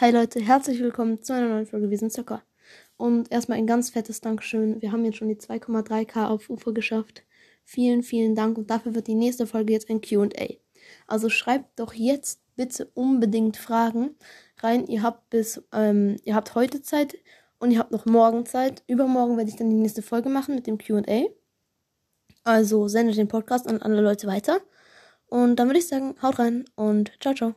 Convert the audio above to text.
Hi Leute, herzlich willkommen zu einer neuen Folge Wir sind Zucker. Und erstmal ein ganz fettes Dankeschön. Wir haben jetzt schon die 2,3k auf Ufer geschafft. Vielen, vielen Dank und dafür wird die nächste Folge jetzt ein QA. Also schreibt doch jetzt bitte unbedingt Fragen rein. Ihr habt bis, ähm, ihr habt heute Zeit und ihr habt noch morgen Zeit. Übermorgen werde ich dann die nächste Folge machen mit dem QA. Also sendet den Podcast an alle Leute weiter. Und dann würde ich sagen, haut rein und ciao, ciao.